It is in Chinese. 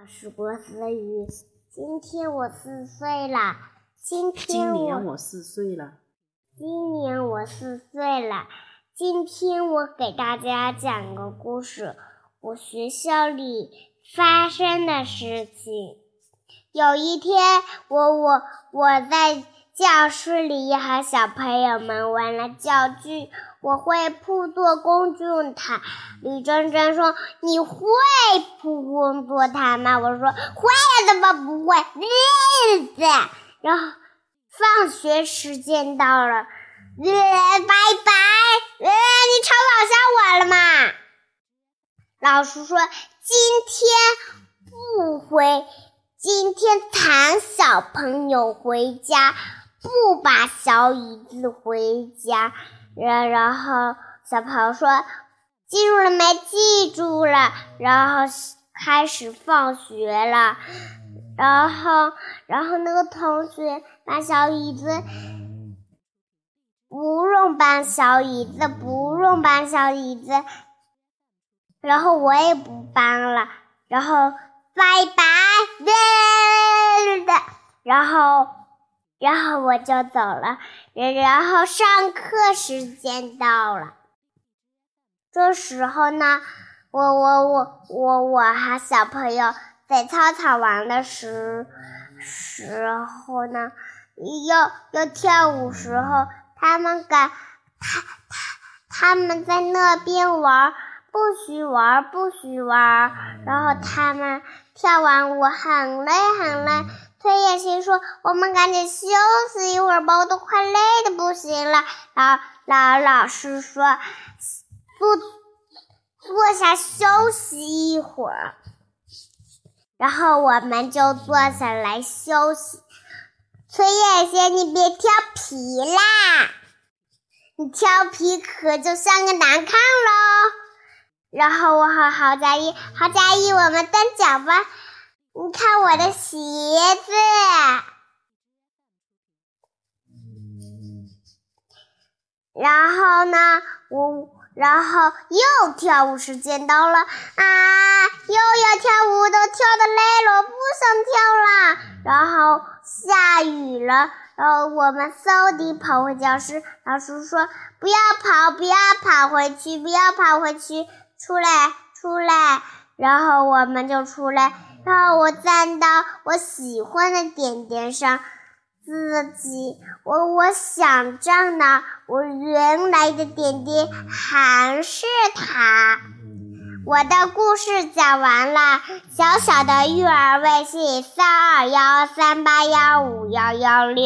我是郭思雨，今天我四岁了。今天今年我四岁了。今年我四岁了。今天我给大家讲个故事，我学校里发生的事情。有一天，我我我在教室里和小朋友们玩了教具。我会铺做工具塔。李珍珍说：“你会铺工作塔吗？”我说：“会呀，怎么不会？”日子。然后放学时间到了，拜拜。你吵跑下我了吗？老师说：“今天不回，今天谈小朋友回家，不把小椅子回家。”然然后小朋友说：“记住了没？记住了。”然后开始放学了。然后，然后那个同学搬小椅子，不用搬小椅子，不用搬小椅子。然后我也不搬了。然后拜拜，然后。然后我就走了，然然后上课时间到了。这时候呢，我我我我我和小朋友在操场玩的时时候呢，要要跳舞时候，他们敢他他他们在那边玩，不许玩，不许玩。然后他们跳完舞很累很累。崔叶心说：“我们赶紧休息一会儿吧，我都快累的不行了。”老老老师说：“坐坐下休息一会儿。”然后我们就坐下来休息。崔叶仙，你别调皮啦！你调皮可就像个难看喽。然后我和郝佳怡，郝佳怡，我们蹬脚吧。你看我的鞋子，然后呢，我然后又跳舞时间到了啊，又要跳舞，都跳的累了，不想跳了。然后下雨了，然后我们嗖地跑回教室，老师说不要跑，不要跑回去，不要跑回去，出来，出来。然后我们就出来。然后我站到我喜欢的点点上，自己我我想象的我原来的点点还是它。我的故事讲完了，小小的育儿微信三二幺三八幺五幺幺六。